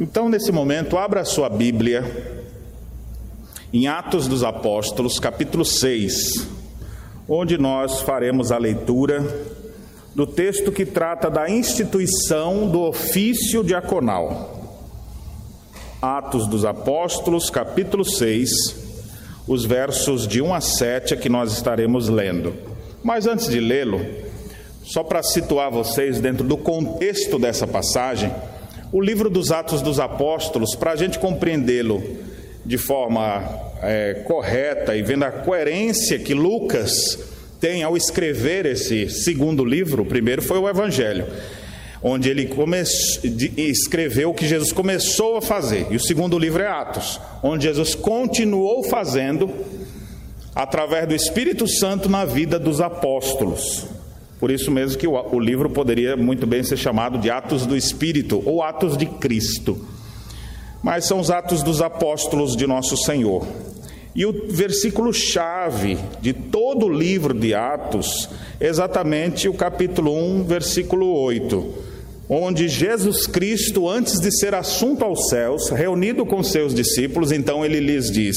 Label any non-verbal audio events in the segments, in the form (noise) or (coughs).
Então, nesse momento, abra sua Bíblia em Atos dos Apóstolos, capítulo 6, onde nós faremos a leitura do texto que trata da instituição do ofício diaconal. Atos dos Apóstolos, capítulo 6, os versos de 1 a 7 é que nós estaremos lendo. Mas antes de lê-lo, só para situar vocês dentro do contexto dessa passagem, o livro dos Atos dos Apóstolos, para a gente compreendê-lo de forma é, correta e vendo a coerência que Lucas tem ao escrever esse segundo livro, o primeiro foi o Evangelho onde ele escreveu o que Jesus começou a fazer. E o segundo livro é Atos, onde Jesus continuou fazendo através do Espírito Santo na vida dos apóstolos. Por isso mesmo que o, livro poderia muito bem ser chamado de Atos do Espírito ou Atos de Cristo. Mas são os atos dos apóstolos de nosso Senhor. E o versículo chave de todo o livro de Atos, exatamente o capítulo 1, versículo 8 onde Jesus Cristo, antes de ser assunto aos céus, reunido com seus discípulos, então ele lhes diz: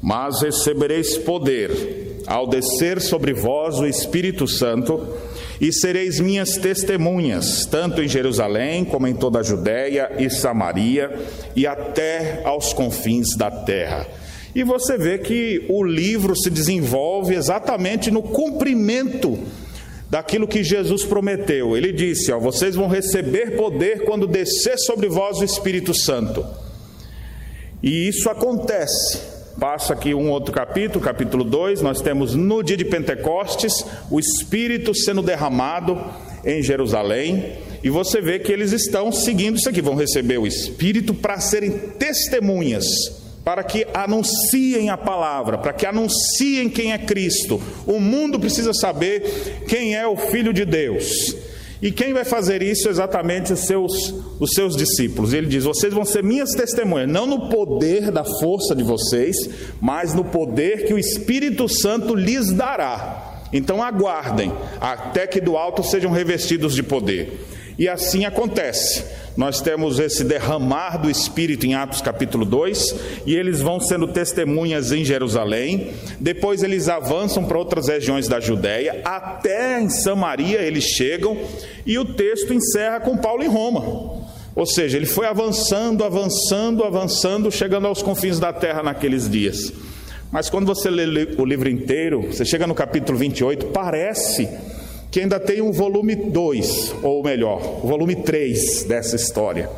Mas recebereis poder ao descer sobre vós o Espírito Santo, e sereis minhas testemunhas, tanto em Jerusalém como em toda a Judéia e Samaria e até aos confins da terra. E você vê que o livro se desenvolve exatamente no cumprimento daquilo que Jesus prometeu. Ele disse: ó, Vocês vão receber poder quando descer sobre vós o Espírito Santo. E isso acontece. Passa aqui um outro capítulo, capítulo 2, nós temos no dia de Pentecostes o Espírito sendo derramado em Jerusalém, e você vê que eles estão seguindo isso aqui, vão receber o Espírito para serem testemunhas para que anunciem a palavra, para que anunciem quem é Cristo. O mundo precisa saber quem é o Filho de Deus. E quem vai fazer isso é exatamente os seus, os seus discípulos. Ele diz: Vocês vão ser minhas testemunhas, não no poder da força de vocês, mas no poder que o Espírito Santo lhes dará. Então aguardem até que do alto sejam revestidos de poder. E assim acontece. Nós temos esse derramar do Espírito em Atos capítulo 2, e eles vão sendo testemunhas em Jerusalém, depois eles avançam para outras regiões da Judéia, até em Samaria eles chegam, e o texto encerra com Paulo em Roma. Ou seja, ele foi avançando, avançando, avançando, chegando aos confins da terra naqueles dias. Mas quando você lê o livro inteiro, você chega no capítulo 28, parece que ainda tem um volume 2, ou melhor, o volume 3 dessa história.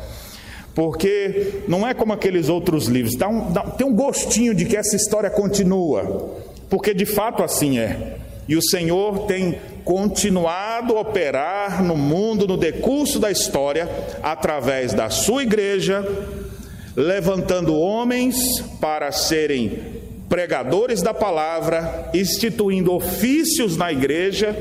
Porque não é como aqueles outros livros, dá um, dá, tem um gostinho de que essa história continua, porque de fato assim é. E o Senhor tem continuado a operar no mundo, no decurso da história, através da sua igreja, levantando homens para serem pregadores da palavra, instituindo ofícios na igreja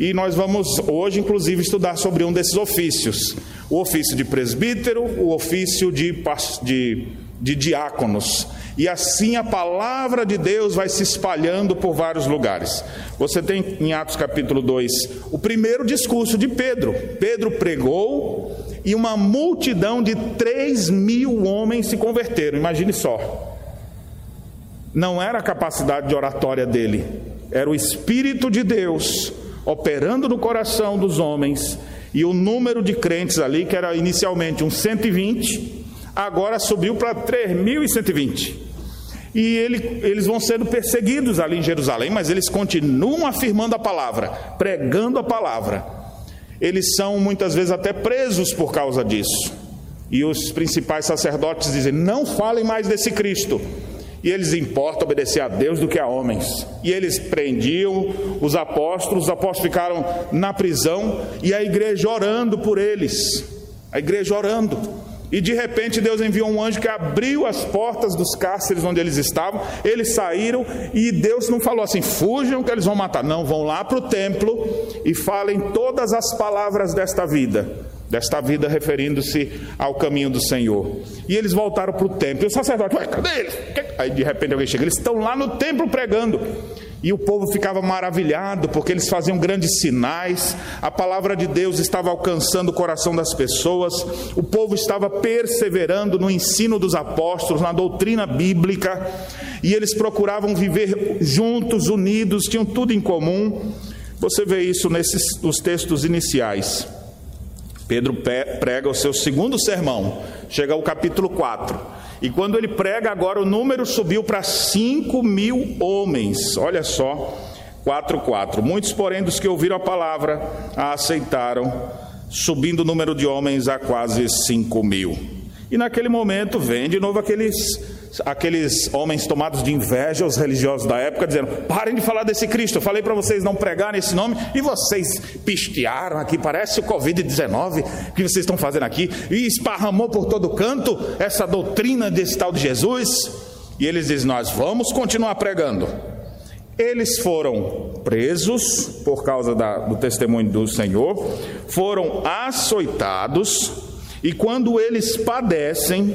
e nós vamos hoje, inclusive, estudar sobre um desses ofícios: o ofício de presbítero, o ofício de, de, de diáconos. E assim a palavra de Deus vai se espalhando por vários lugares. Você tem em Atos capítulo 2 o primeiro discurso de Pedro. Pedro pregou e uma multidão de 3 mil homens se converteram. Imagine só. Não era a capacidade de oratória dele, era o Espírito de Deus operando no coração dos homens, e o número de crentes ali, que era inicialmente uns 120, agora subiu para 3.120. E ele, eles vão sendo perseguidos ali em Jerusalém, mas eles continuam afirmando a palavra, pregando a palavra. Eles são muitas vezes até presos por causa disso. E os principais sacerdotes dizem: não falem mais desse Cristo, e eles importam obedecer a Deus do que a homens. E eles prendiam os apóstolos, os apóstolos ficaram na prisão e a igreja orando por eles. A igreja orando. E de repente Deus enviou um anjo que abriu as portas dos cárceres onde eles estavam. Eles saíram e Deus não falou assim: fujam que eles vão matar. Não, vão lá para o templo e falem todas as palavras desta vida desta vida referindo-se ao caminho do Senhor. E eles voltaram para o templo. E o sacerdote, ué, cadê eles? Aí de repente alguém chega, eles estão lá no templo pregando. E o povo ficava maravilhado, porque eles faziam grandes sinais, a palavra de Deus estava alcançando o coração das pessoas, o povo estava perseverando no ensino dos apóstolos, na doutrina bíblica, e eles procuravam viver juntos, unidos, tinham tudo em comum. Você vê isso nesses nos textos iniciais. Pedro prega o seu segundo sermão, chega ao capítulo 4. E quando ele prega, agora o número subiu para 5 mil homens. Olha só, 4, 4. Muitos, porém, dos que ouviram a palavra, a aceitaram, subindo o número de homens a quase 5 mil. E naquele momento vem de novo aqueles, aqueles homens tomados de inveja, os religiosos da época, dizendo: parem de falar desse Cristo. Eu falei para vocês não pregarem esse nome e vocês pistearam aqui, parece o Covid-19 que vocês estão fazendo aqui, e esparramou por todo canto essa doutrina desse tal de Jesus. E eles dizem: Nós vamos continuar pregando. Eles foram presos por causa da, do testemunho do Senhor, foram açoitados e quando eles padecem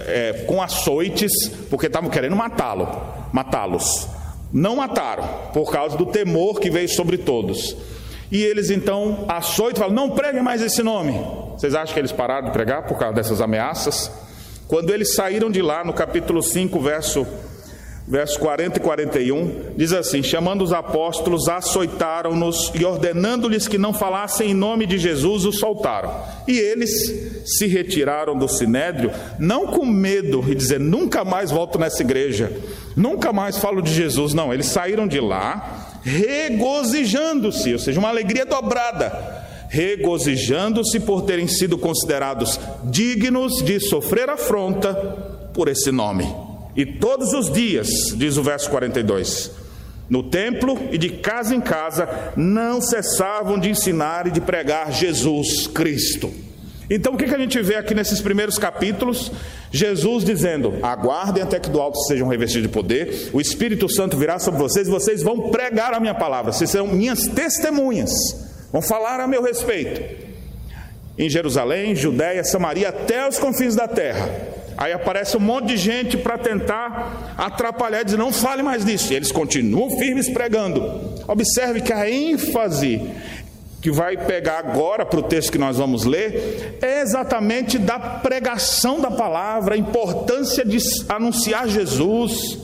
é, com açoites, porque estavam querendo matá-lo, matá-los, não mataram por causa do temor que veio sobre todos. E eles então açoitam, falam: não preguem mais esse nome. Vocês acham que eles pararam de pregar por causa dessas ameaças? Quando eles saíram de lá, no capítulo 5, verso versos 40 e 41, diz assim: Chamando os apóstolos, açoitaram-nos e ordenando-lhes que não falassem em nome de Jesus, os soltaram. E eles se retiraram do sinédrio, não com medo e dizer: Nunca mais volto nessa igreja, nunca mais falo de Jesus. Não, eles saíram de lá regozijando-se, ou seja, uma alegria dobrada. Regozijando-se por terem sido considerados dignos de sofrer afronta por esse nome. E todos os dias, diz o verso 42, no templo e de casa em casa, não cessavam de ensinar e de pregar Jesus Cristo. Então, o que a gente vê aqui nesses primeiros capítulos? Jesus dizendo: Aguardem até que do alto sejam revestidos de poder, o Espírito Santo virá sobre vocês e vocês vão pregar a minha palavra, vocês serão minhas testemunhas, vão falar a meu respeito. Em Jerusalém, Judéia, Samaria, até os confins da terra. Aí aparece um monte de gente para tentar atrapalhar dizer: não fale mais disso. E eles continuam firmes pregando. Observe que a ênfase que vai pegar agora para o texto que nós vamos ler é exatamente da pregação da palavra, a importância de anunciar Jesus.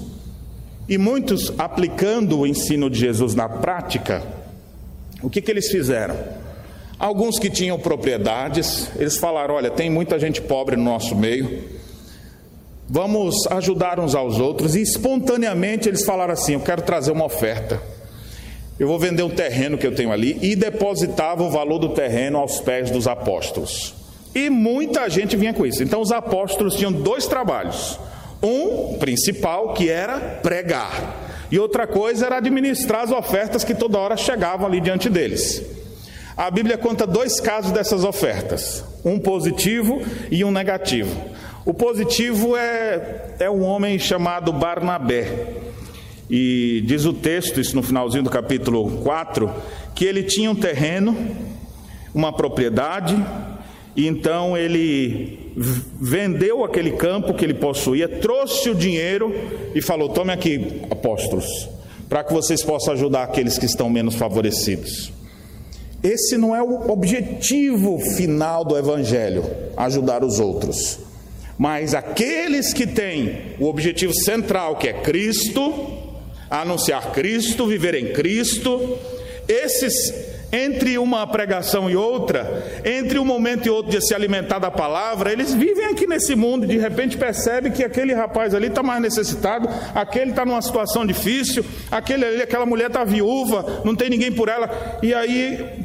E muitos aplicando o ensino de Jesus na prática, o que, que eles fizeram? Alguns que tinham propriedades, eles falaram: olha, tem muita gente pobre no nosso meio Vamos ajudar uns aos outros. E espontaneamente eles falaram assim: Eu quero trazer uma oferta. Eu vou vender um terreno que eu tenho ali e depositava o valor do terreno aos pés dos apóstolos. E muita gente vinha com isso. Então os apóstolos tinham dois trabalhos. Um principal que era pregar, e outra coisa era administrar as ofertas que toda hora chegavam ali diante deles. A Bíblia conta dois casos dessas ofertas, um positivo e um negativo. O positivo é, é um homem chamado Barnabé. E diz o texto, isso no finalzinho do capítulo 4, que ele tinha um terreno, uma propriedade, e então ele vendeu aquele campo que ele possuía, trouxe o dinheiro e falou: Tome aqui, apóstolos, para que vocês possam ajudar aqueles que estão menos favorecidos. Esse não é o objetivo final do Evangelho, ajudar os outros. Mas aqueles que têm o objetivo central, que é Cristo, anunciar Cristo, viver em Cristo, esses, entre uma pregação e outra, entre um momento e outro de se alimentar da palavra, eles vivem aqui nesse mundo, de repente percebe que aquele rapaz ali está mais necessitado, aquele está numa situação difícil, aquele ali, aquela mulher está viúva, não tem ninguém por ela, e aí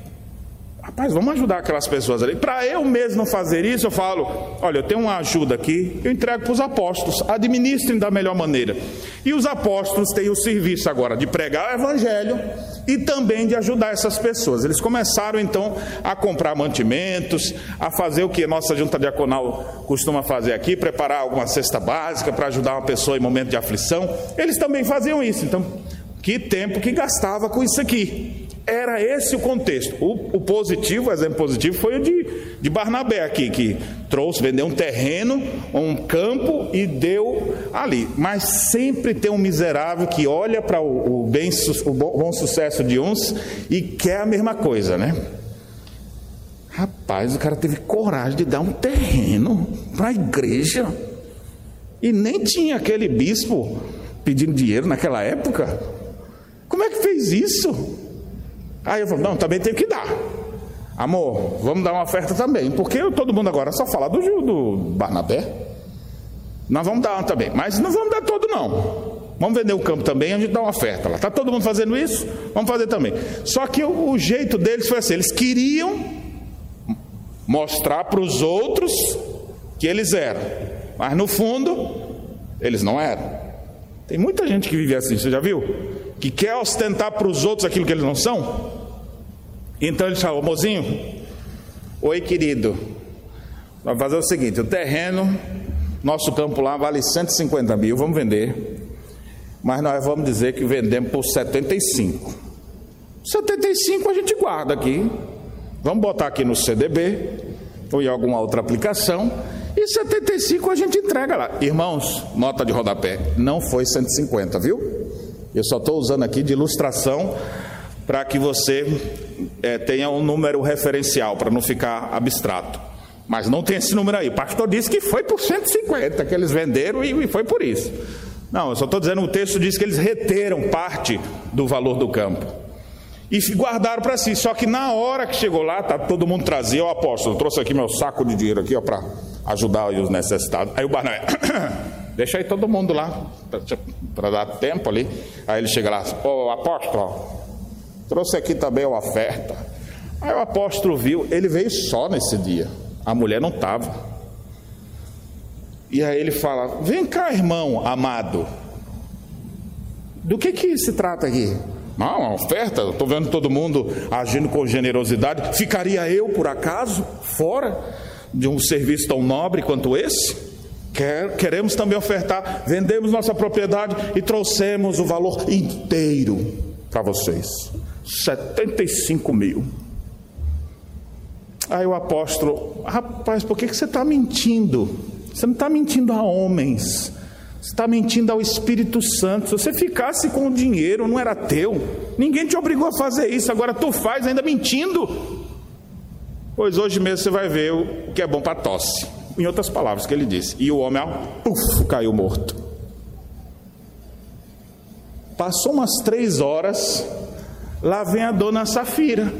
Rapaz, vamos ajudar aquelas pessoas ali. Para eu mesmo fazer isso, eu falo: olha, eu tenho uma ajuda aqui, eu entrego para os apóstolos, administrem da melhor maneira. E os apóstolos têm o serviço agora de pregar o evangelho e também de ajudar essas pessoas. Eles começaram então a comprar mantimentos, a fazer o que a nossa junta diaconal costuma fazer aqui, preparar alguma cesta básica para ajudar uma pessoa em momento de aflição. Eles também faziam isso. Então, que tempo que gastava com isso aqui. Era esse o contexto. O, o, positivo, o exemplo positivo, foi o de, de Barnabé aqui, que trouxe, vendeu um terreno, um campo e deu ali. Mas sempre tem um miserável que olha para o, o, bem, o bom sucesso de uns e quer a mesma coisa, né? Rapaz, o cara teve coragem de dar um terreno para a igreja. E nem tinha aquele bispo pedindo dinheiro naquela época. Como é que fez isso? Aí eu falo, não, também tem que dar. Amor, vamos dar uma oferta também, porque todo mundo agora só fala do, do Barnabé. Nós vamos dar uma também, mas não vamos dar todo não. Vamos vender o campo também, a gente dá uma oferta lá. Está todo mundo fazendo isso? Vamos fazer também. Só que o, o jeito deles foi assim: eles queriam mostrar para os outros que eles eram, mas no fundo, eles não eram. Tem muita gente que vive assim, você já viu? Que quer ostentar para os outros aquilo que eles não são. Então ele falou, mozinho, oi querido, vamos fazer o seguinte: o terreno, nosso campo lá vale 150 mil, vamos vender, mas nós vamos dizer que vendemos por 75. 75 a gente guarda aqui, vamos botar aqui no CDB ou em alguma outra aplicação, e 75 a gente entrega lá. Irmãos, nota de rodapé, não foi 150, viu? Eu só estou usando aqui de ilustração para que você é, tenha um número referencial, para não ficar abstrato. Mas não tem esse número aí. O pastor disse que foi por 150 que eles venderam e, e foi por isso. Não, eu só estou dizendo, o texto diz que eles reteram parte do valor do campo. E guardaram para si. Só que na hora que chegou lá, tá, todo mundo trazia, o apóstolo, trouxe aqui meu saco de dinheiro aqui, para ajudar os necessitados. Aí o Barnabé, (coughs) deixa aí todo mundo lá, para dar tempo ali. Aí ele chega lá, ô apóstolo, Trouxe aqui também a oferta. Aí o apóstolo viu, ele veio só nesse dia. A mulher não estava. E aí ele fala: Vem cá, irmão amado. Do que que se trata aqui? Não, uma oferta. Estou vendo todo mundo agindo com generosidade. Ficaria eu, por acaso, fora de um serviço tão nobre quanto esse? queremos também ofertar. Vendemos nossa propriedade e trouxemos o valor inteiro para vocês. 75 mil. Aí o apóstolo, rapaz, por que, que você está mentindo? Você não está mentindo a homens, você está mentindo ao Espírito Santo. Se você ficasse com o dinheiro, não era teu, ninguém te obrigou a fazer isso, agora tu faz ainda mentindo. Pois hoje mesmo você vai ver o que é bom para tosse. Em outras palavras, que ele disse. E o homem, puf, caiu morto. Passou umas três horas, Lá vem a dona Safira.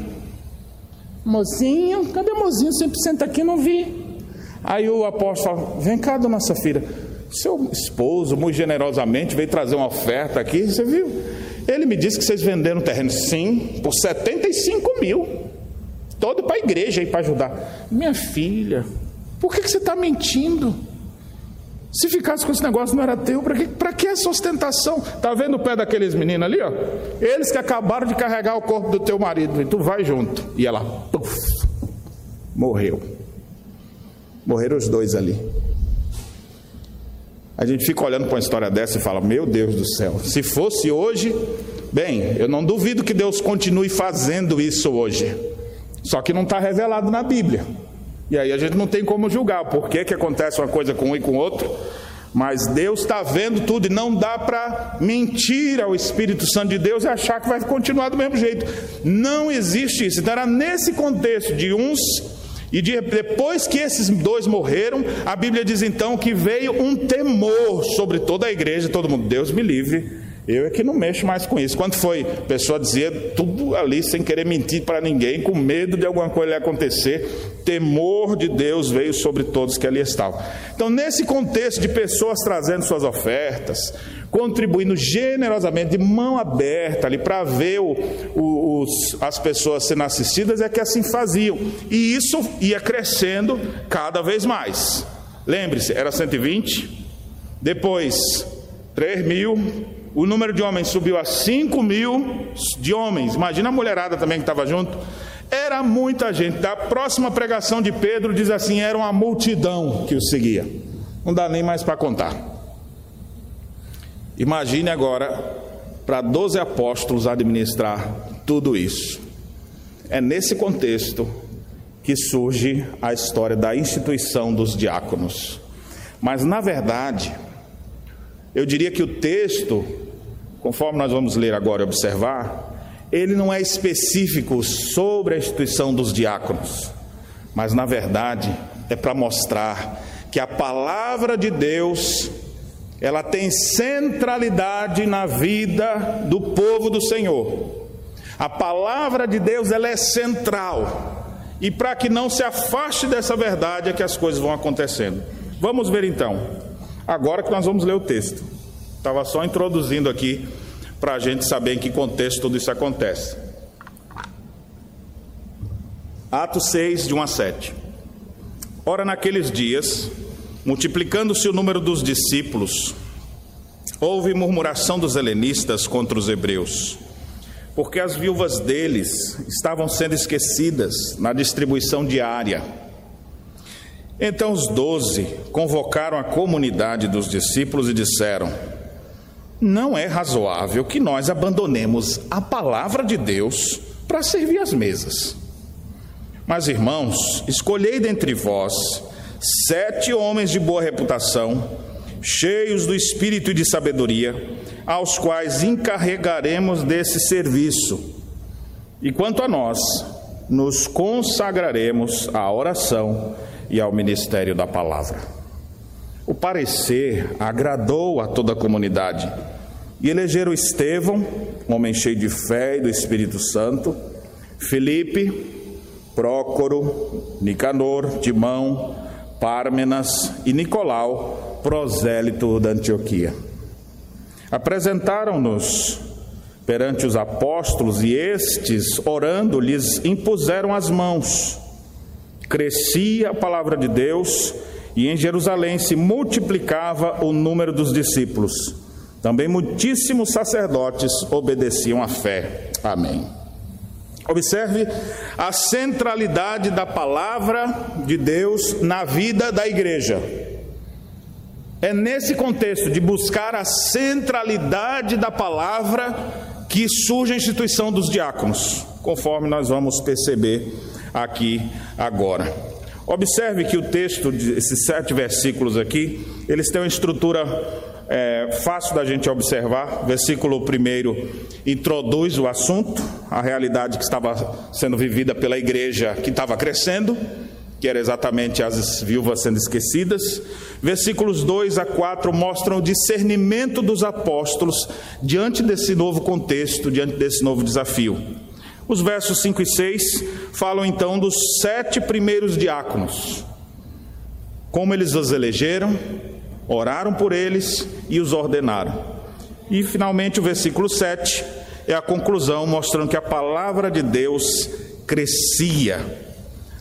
Mozinho, cadê o mozinho? Sempre senta aqui, não vi. Aí o apóstolo fala: Vem cá, dona Safira. Seu esposo, muito generosamente, veio trazer uma oferta aqui, você viu? Ele me disse que vocês venderam terreno, sim, por 75 mil. Todo para a igreja aí para ajudar. Minha filha, por que, que você está mentindo? Se ficasse com esse negócio não era teu, para que, que essa ostentação? Está vendo o pé daqueles meninos ali? Ó? Eles que acabaram de carregar o corpo do teu marido, e tu vai junto. E ela, puf, morreu. Morreram os dois ali. A gente fica olhando para uma história dessa e fala: Meu Deus do céu, se fosse hoje, bem, eu não duvido que Deus continue fazendo isso hoje. Só que não está revelado na Bíblia. E aí a gente não tem como julgar por que, que acontece uma coisa com um e com outro. Mas Deus está vendo tudo e não dá para mentir ao Espírito Santo de Deus e achar que vai continuar do mesmo jeito. Não existe isso. Então era nesse contexto de uns e de, depois que esses dois morreram, a Bíblia diz então que veio um temor sobre toda a igreja, todo mundo, Deus me livre eu é que não mexo mais com isso. Quando foi, a pessoa dizia tudo ali sem querer mentir para ninguém, com medo de alguma coisa acontecer, temor de Deus veio sobre todos que ali estavam. Então, nesse contexto de pessoas trazendo suas ofertas, contribuindo generosamente, de mão aberta ali para ver o, o, os, as pessoas sendo assistidas, é que assim faziam. E isso ia crescendo cada vez mais. Lembre-se, era 120, depois 3 mil, o número de homens subiu a 5 mil de homens. Imagina a mulherada também que estava junto. Era muita gente. Da próxima pregação de Pedro, diz assim: era uma multidão que o seguia. Não dá nem mais para contar. Imagine agora para 12 apóstolos administrar tudo isso. É nesse contexto que surge a história da instituição dos diáconos. Mas, na verdade, eu diria que o texto, conforme nós vamos ler agora e observar, ele não é específico sobre a instituição dos diáconos, mas, na verdade, é para mostrar que a palavra de Deus ela tem centralidade na vida do povo do Senhor. A palavra de Deus ela é central. E para que não se afaste dessa verdade é que as coisas vão acontecendo. Vamos ver então. Agora que nós vamos ler o texto. Estava só introduzindo aqui para a gente saber em que contexto tudo isso acontece. Atos 6, de 1 a 7. Ora, naqueles dias, multiplicando-se o número dos discípulos, houve murmuração dos helenistas contra os hebreus porque as viúvas deles estavam sendo esquecidas na distribuição diária. Então os doze convocaram a comunidade dos discípulos e disseram: Não é razoável que nós abandonemos a palavra de Deus para servir as mesas. Mas, irmãos, escolhei dentre vós sete homens de boa reputação, cheios do espírito e de sabedoria, aos quais encarregaremos desse serviço. E quanto a nós, nos consagraremos à oração e ao ministério da palavra. O parecer agradou a toda a comunidade e elegeram Estevão, homem cheio de fé e do Espírito Santo, Felipe, Prócoro, Nicanor, Timão, Pármenas e Nicolau, prosélito da Antioquia. Apresentaram-nos perante os apóstolos e estes, orando, lhes impuseram as mãos. Crescia a palavra de Deus e em Jerusalém se multiplicava o número dos discípulos. Também muitíssimos sacerdotes obedeciam à fé. Amém. Observe a centralidade da palavra de Deus na vida da igreja. É nesse contexto de buscar a centralidade da palavra que surge a instituição dos diáconos, conforme nós vamos perceber aqui agora. Observe que o texto, esses sete versículos aqui, eles têm uma estrutura é, fácil da gente observar. Versículo primeiro introduz o assunto, a realidade que estava sendo vivida pela igreja que estava crescendo que era exatamente as viúvas sendo esquecidas. Versículos 2 a 4 mostram o discernimento dos apóstolos diante desse novo contexto, diante desse novo desafio. Os versos 5 e 6 falam então dos sete primeiros diáconos, como eles os elegeram, oraram por eles e os ordenaram. E finalmente o versículo 7 é a conclusão, mostrando que a palavra de Deus crescia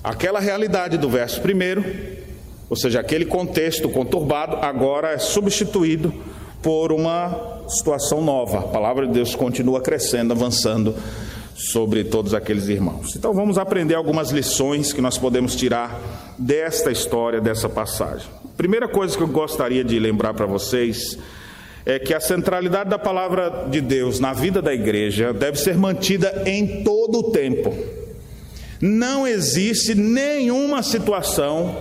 Aquela realidade do verso primeiro, ou seja, aquele contexto conturbado, agora é substituído por uma situação nova. A palavra de Deus continua crescendo, avançando sobre todos aqueles irmãos. Então vamos aprender algumas lições que nós podemos tirar desta história, dessa passagem. Primeira coisa que eu gostaria de lembrar para vocês é que a centralidade da palavra de Deus na vida da igreja deve ser mantida em todo o tempo. Não existe nenhuma situação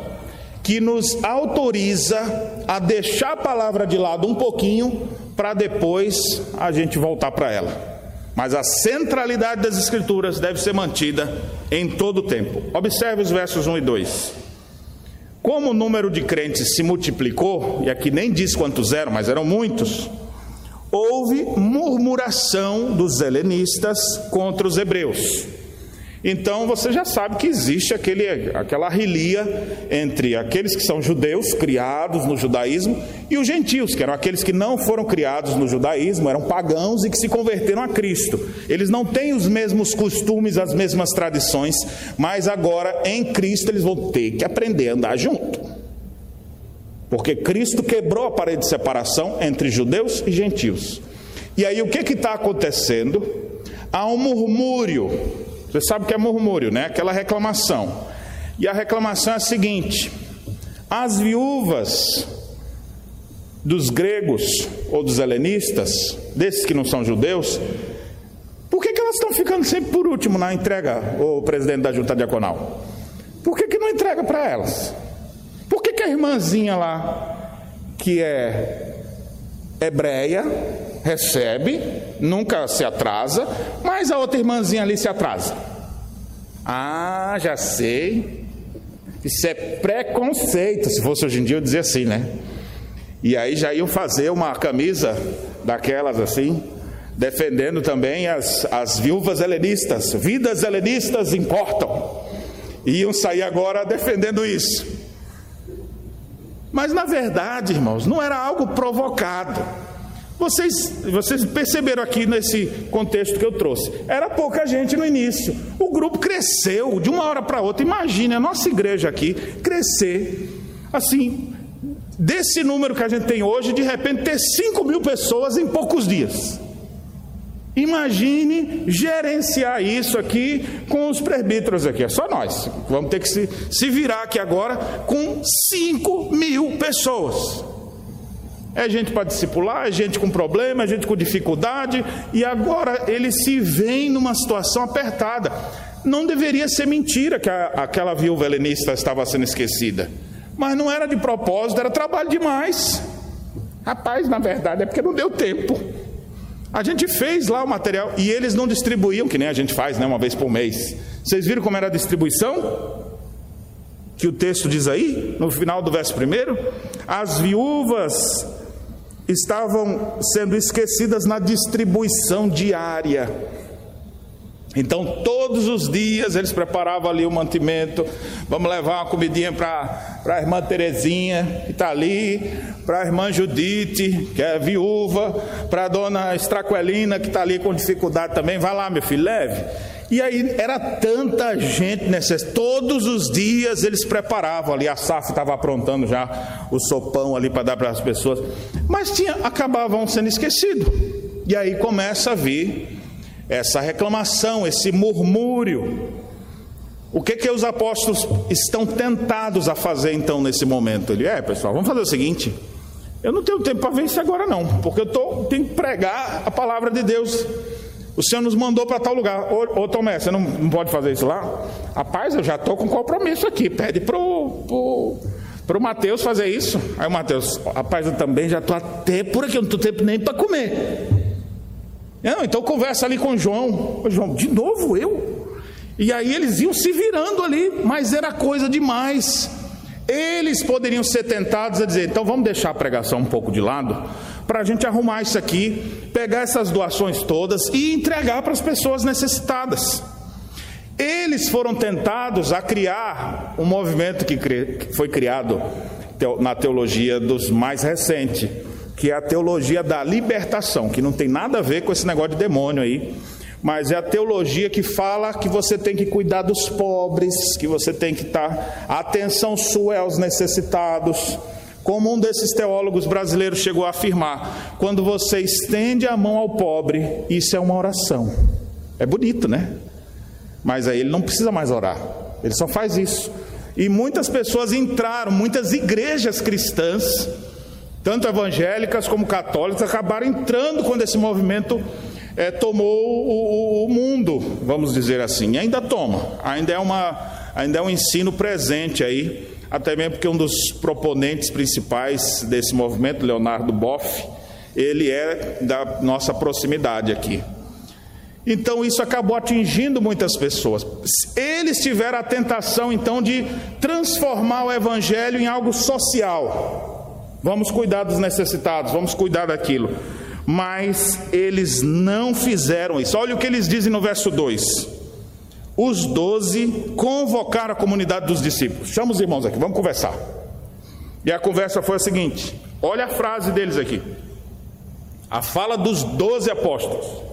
que nos autoriza a deixar a palavra de lado um pouquinho para depois a gente voltar para ela. Mas a centralidade das Escrituras deve ser mantida em todo o tempo. Observe os versos 1 e 2. Como o número de crentes se multiplicou, e aqui nem diz quantos eram, mas eram muitos, houve murmuração dos helenistas contra os hebreus. Então você já sabe que existe aquele, aquela rilia entre aqueles que são judeus, criados no judaísmo, e os gentios, que eram aqueles que não foram criados no judaísmo, eram pagãos e que se converteram a Cristo. Eles não têm os mesmos costumes, as mesmas tradições, mas agora em Cristo eles vão ter que aprender a andar junto. Porque Cristo quebrou a parede de separação entre judeus e gentios. E aí o que está acontecendo? Há um murmúrio você sabe o que é murmúrio, né? Aquela reclamação. E a reclamação é a seguinte: as viúvas dos gregos ou dos helenistas, desses que não são judeus, por que, que elas estão ficando sempre por último na entrega, o presidente da junta diaconal? Por que, que não entrega para elas? Por que, que a irmãzinha lá, que é hebreia, recebe, nunca se atrasa, mas a outra irmãzinha ali se atrasa? Ah, já sei. Isso é preconceito. Se fosse hoje em dia, eu dizia assim, né? E aí já iam fazer uma camisa daquelas assim, defendendo também as, as viúvas helenistas. Vidas helenistas importam. E iam sair agora defendendo isso. Mas na verdade, irmãos, não era algo provocado. Vocês, vocês perceberam aqui nesse contexto que eu trouxe. Era pouca gente no início. O grupo cresceu de uma hora para outra. Imagine a nossa igreja aqui crescer. Assim, desse número que a gente tem hoje, de repente ter 5 mil pessoas em poucos dias. Imagine gerenciar isso aqui com os presbíteros aqui, é só nós. Vamos ter que se, se virar aqui agora com 5 mil pessoas. É gente para discipular, é gente com problema, é gente com dificuldade, e agora eles se veem numa situação apertada. Não deveria ser mentira que a, aquela viúva helenista estava sendo esquecida, mas não era de propósito, era trabalho demais. Rapaz, na verdade, é porque não deu tempo. A gente fez lá o material e eles não distribuíam, que nem a gente faz, né, uma vez por mês. Vocês viram como era a distribuição? Que o texto diz aí, no final do verso primeiro: as viúvas estavam sendo esquecidas na distribuição diária. Então, todos os dias eles preparavam ali o mantimento. Vamos levar uma comidinha para a irmã Terezinha, que está ali, para a irmã Judite, que é viúva, para a dona Estraquelina, que está ali com dificuldade também. Vai lá, meu filho, leve. E aí era tanta gente necessária. Todos os dias eles preparavam ali. A SAF estava aprontando já o sopão ali para dar para as pessoas. Mas tinha, acabavam sendo esquecidos. E aí começa a vir essa reclamação, esse murmúrio. O que que os apóstolos estão tentados a fazer então nesse momento? Ele é, pessoal, vamos fazer o seguinte. Eu não tenho tempo para ver isso agora não, porque eu tô, tenho que pregar a palavra de Deus. O Senhor nos mandou para tal lugar. Ô, ô Tomé, você não, não, pode fazer isso lá? Rapaz, eu já estou com compromisso aqui. Pede para o pro, Mateus fazer isso. Aí o Mateus, rapaz, eu também já estou até por aqui, eu não estou tempo nem para comer. Não, então conversa ali com o João. Ô, João, de novo eu? E aí eles iam se virando ali, mas era coisa demais. Eles poderiam ser tentados a dizer: então vamos deixar a pregação um pouco de lado, para a gente arrumar isso aqui, pegar essas doações todas e entregar para as pessoas necessitadas. Eles foram tentados a criar um movimento que foi criado na teologia dos mais recentes, que é a teologia da libertação, que não tem nada a ver com esse negócio de demônio aí, mas é a teologia que fala que você tem que cuidar dos pobres, que você tem que estar, a atenção sua é aos necessitados como um desses teólogos brasileiros chegou a afirmar, quando você estende a mão ao pobre, isso é uma oração. É bonito, né? Mas aí ele não precisa mais orar, ele só faz isso. E muitas pessoas entraram, muitas igrejas cristãs, tanto evangélicas como católicas, acabaram entrando quando esse movimento é, tomou o, o, mundo, vamos dizer assim. E ainda toma, ainda é, uma, ainda é um ensino presente aí até mesmo porque um dos proponentes principais desse movimento, Leonardo Boff, ele é da nossa proximidade aqui. Então isso acabou atingindo muitas pessoas. Eles tiveram a tentação então de transformar o evangelho em algo social. Vamos cuidar dos necessitados, vamos cuidar daquilo. Mas eles não fizeram isso. Olha o que eles dizem no verso 2 os doze convocaram a comunidade dos discípulos. Chama os irmãos aqui, vamos conversar. E a conversa foi a seguinte: olha a frase deles aqui. A fala dos doze apóstolos.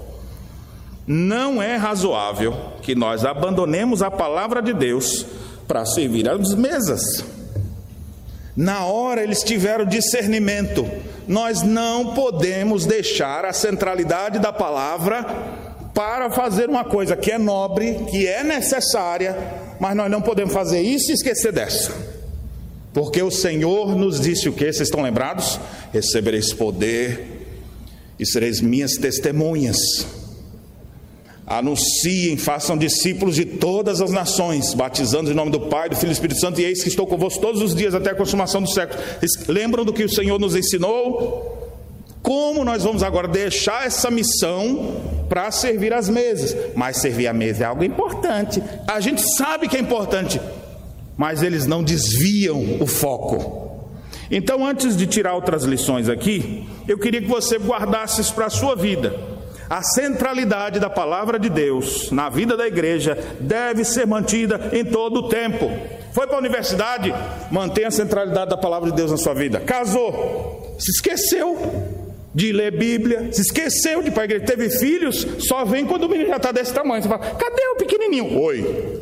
Não é razoável que nós abandonemos a palavra de Deus para servir às mesas. Na hora eles tiveram discernimento. Nós não podemos deixar a centralidade da palavra para fazer uma coisa que é nobre, que é necessária, mas nós não podemos fazer isso e esquecer dessa. Porque o Senhor nos disse o que? Vocês estão lembrados? Recebereis poder e sereis minhas testemunhas. Anunciem, façam discípulos de todas as nações, batizando em nome do Pai, do Filho e do Espírito Santo, e eis que estou convosco todos os dias até a consumação do século. lembram do que o Senhor nos ensinou? Como nós vamos agora deixar essa missão para servir as mesas? Mas servir a mesa é algo importante. A gente sabe que é importante, mas eles não desviam o foco. Então, antes de tirar outras lições aqui, eu queria que você guardasse isso para a sua vida. A centralidade da palavra de Deus na vida da igreja deve ser mantida em todo o tempo. Foi para a universidade, mantenha a centralidade da palavra de Deus na sua vida. Casou, se esqueceu de ler Bíblia, se esqueceu de ir para a igreja, teve filhos, só vem quando o menino já está desse tamanho. Você fala, cadê o pequenininho? Oi.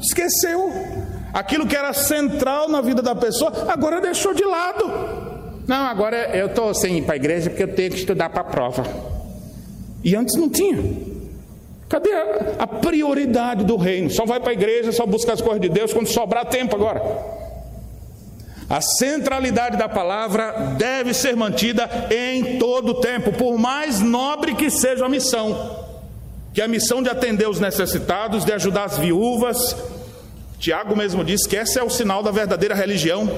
Esqueceu. Aquilo que era central na vida da pessoa, agora deixou de lado. Não, agora eu estou sem ir para a igreja porque eu tenho que estudar para a prova. E antes não tinha. Cadê a, a prioridade do reino? Só vai para a igreja, só busca as coisas de Deus quando sobrar tempo agora. A centralidade da palavra deve ser mantida em todo o tempo, por mais nobre que seja a missão. Que a missão de atender os necessitados, de ajudar as viúvas. Tiago mesmo diz que esse é o sinal da verdadeira religião.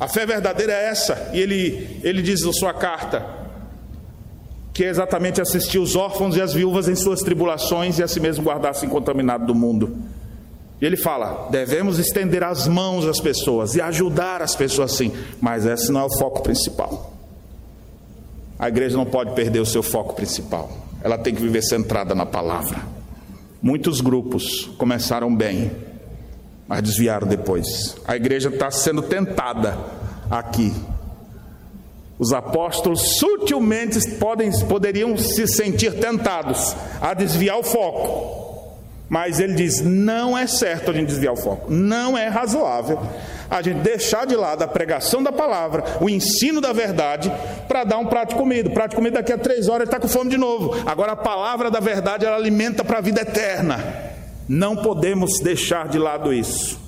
A fé verdadeira é essa, e ele, ele diz na sua carta que é exatamente assistir os órfãos e as viúvas em suas tribulações e a si mesmo guardar-se incontaminado do mundo. E ele fala: devemos estender as mãos às pessoas e ajudar as pessoas sim, mas esse não é o foco principal. A igreja não pode perder o seu foco principal, ela tem que viver centrada na palavra. Muitos grupos começaram bem, mas desviaram depois. A igreja está sendo tentada aqui. Os apóstolos sutilmente podem, poderiam se sentir tentados a desviar o foco mas ele diz: não é certo a gente desviar o foco, não é razoável a gente deixar de lado a pregação da palavra, o ensino da verdade, para dar um prato de comida. O prato de comida daqui a três horas está com fome de novo. Agora a palavra da verdade ela alimenta para a vida eterna. Não podemos deixar de lado isso.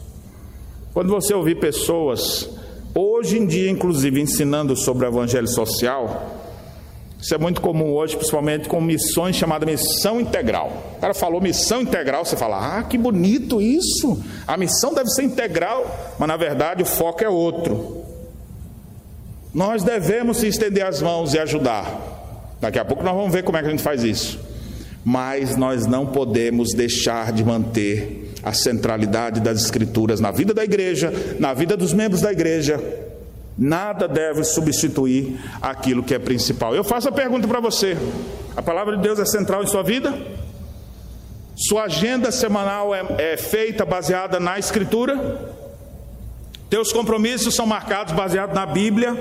Quando você ouvir pessoas, hoje em dia, inclusive, ensinando sobre o evangelho social, isso é muito comum hoje, principalmente com missões chamadas missão integral. O cara falou missão integral, você fala, ah, que bonito isso. A missão deve ser integral, mas na verdade o foco é outro. Nós devemos estender as mãos e ajudar. Daqui a pouco nós vamos ver como é que a gente faz isso. Mas nós não podemos deixar de manter a centralidade das Escrituras na vida da igreja, na vida dos membros da igreja Nada deve substituir aquilo que é principal. Eu faço a pergunta para você: a palavra de Deus é central em sua vida? Sua agenda semanal é, é feita baseada na Escritura? Teus compromissos são marcados baseados na Bíblia?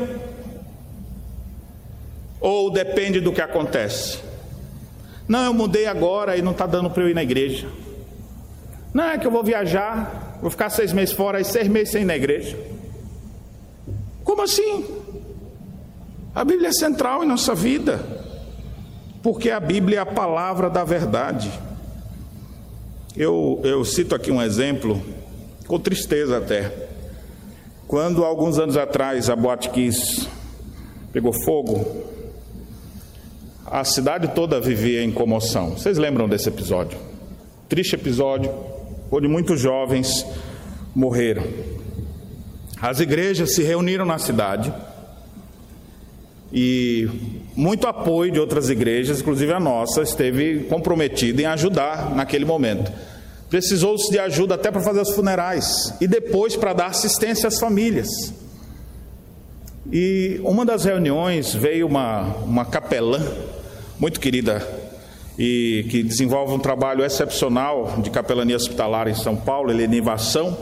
Ou depende do que acontece? Não, eu mudei agora e não está dando para eu ir na igreja. Não, é que eu vou viajar, vou ficar seis meses fora e seis meses sem ir na igreja. Como assim? A Bíblia é central em nossa vida, porque a Bíblia é a palavra da verdade. Eu, eu cito aqui um exemplo, com tristeza até. Quando, alguns anos atrás, a Boate Kiss pegou fogo, a cidade toda vivia em comoção. Vocês lembram desse episódio? Triste episódio, onde muitos jovens morreram. As igrejas se reuniram na cidade e muito apoio de outras igrejas, inclusive a nossa, esteve comprometida em ajudar naquele momento. Precisou-se de ajuda até para fazer os funerais e depois para dar assistência às famílias. E uma das reuniões veio uma, uma capelã muito querida e que desenvolve um trabalho excepcional de capelania hospitalar em São Paulo, Helene Vação,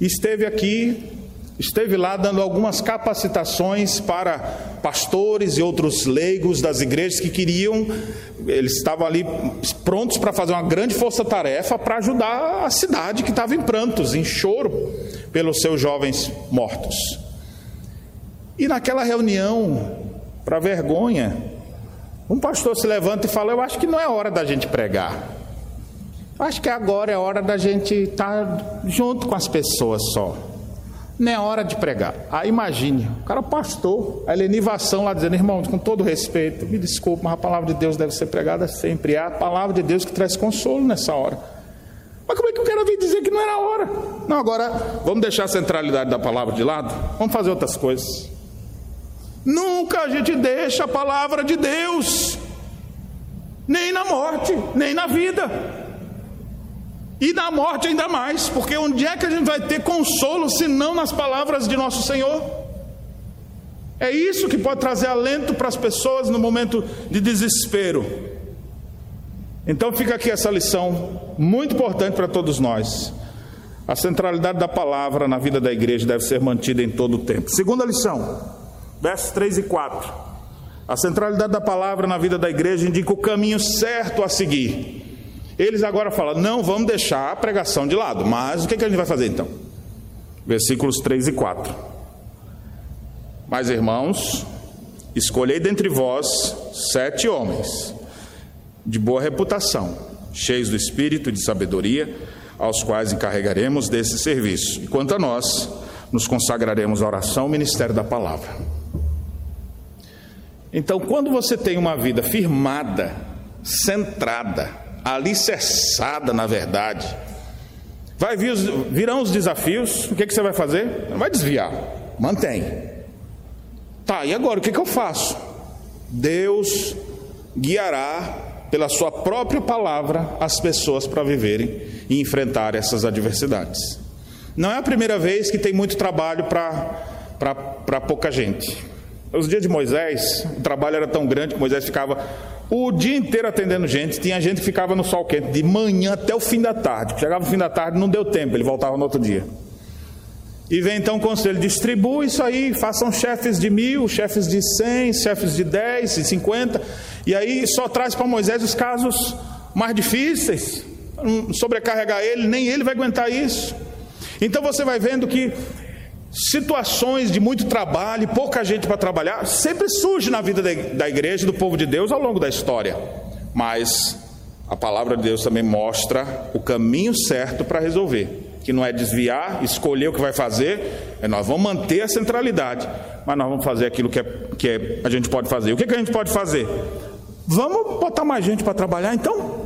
esteve aqui Esteve lá dando algumas capacitações para pastores e outros leigos das igrejas que queriam, eles estavam ali prontos para fazer uma grande força-tarefa para ajudar a cidade que estava em prantos, em choro pelos seus jovens mortos. E naquela reunião, para vergonha, um pastor se levanta e fala: Eu acho que não é hora da gente pregar. Acho que agora é hora da gente estar junto com as pessoas só. Nem é hora de pregar. Aí imagine, o cara pastor, a lenivação lá dizendo, irmão, com todo respeito, me desculpe, mas a palavra de Deus deve ser pregada sempre. É a palavra de Deus que traz consolo nessa hora. Mas como é que o cara vem dizer que não era a hora? Não, agora vamos deixar a centralidade da palavra de lado, vamos fazer outras coisas. Nunca a gente deixa a palavra de Deus, nem na morte, nem na vida. E na morte ainda mais, porque onde é que a gente vai ter consolo se não nas palavras de nosso Senhor? É isso que pode trazer alento para as pessoas no momento de desespero. Então fica aqui essa lição muito importante para todos nós. A centralidade da palavra na vida da igreja deve ser mantida em todo o tempo. Segunda lição, versos 3 e 4. A centralidade da palavra na vida da igreja indica o caminho certo a seguir. Eles agora falam: não vamos deixar a pregação de lado, mas o que, que a gente vai fazer então? Versículos 3 e 4. Mas irmãos, escolhei dentre vós sete homens de boa reputação, cheios do espírito e de sabedoria, aos quais encarregaremos desse serviço. E quanto a nós, nos consagraremos à oração, ao ministério da palavra. Então, quando você tem uma vida firmada, centrada, alicerçada na verdade. Vai vir os, virão os desafios, o que, que você vai fazer? Não vai desviar, mantém. Tá, e agora o que, que eu faço? Deus guiará pela Sua própria palavra as pessoas para viverem e enfrentar essas adversidades. Não é a primeira vez que tem muito trabalho para pouca gente. Os dias de Moisés, o trabalho era tão grande que Moisés ficava o dia inteiro atendendo gente. Tinha gente que ficava no sol quente de manhã até o fim da tarde. Chegava no fim da tarde, não deu tempo, ele voltava no outro dia. E vem então o conselho: distribui isso aí, façam chefes de mil, chefes de cem, chefes de dez e cinquenta. E aí só traz para Moisés os casos mais difíceis, sobrecarregar ele, nem ele vai aguentar isso. Então você vai vendo que situações de muito trabalho, pouca gente para trabalhar, sempre surge na vida da igreja, do povo de Deus ao longo da história. Mas a palavra de Deus também mostra o caminho certo para resolver, que não é desviar, escolher o que vai fazer, é nós vamos manter a centralidade, mas nós vamos fazer aquilo que, é, que é, a gente pode fazer. O que, que a gente pode fazer? Vamos botar mais gente para trabalhar então?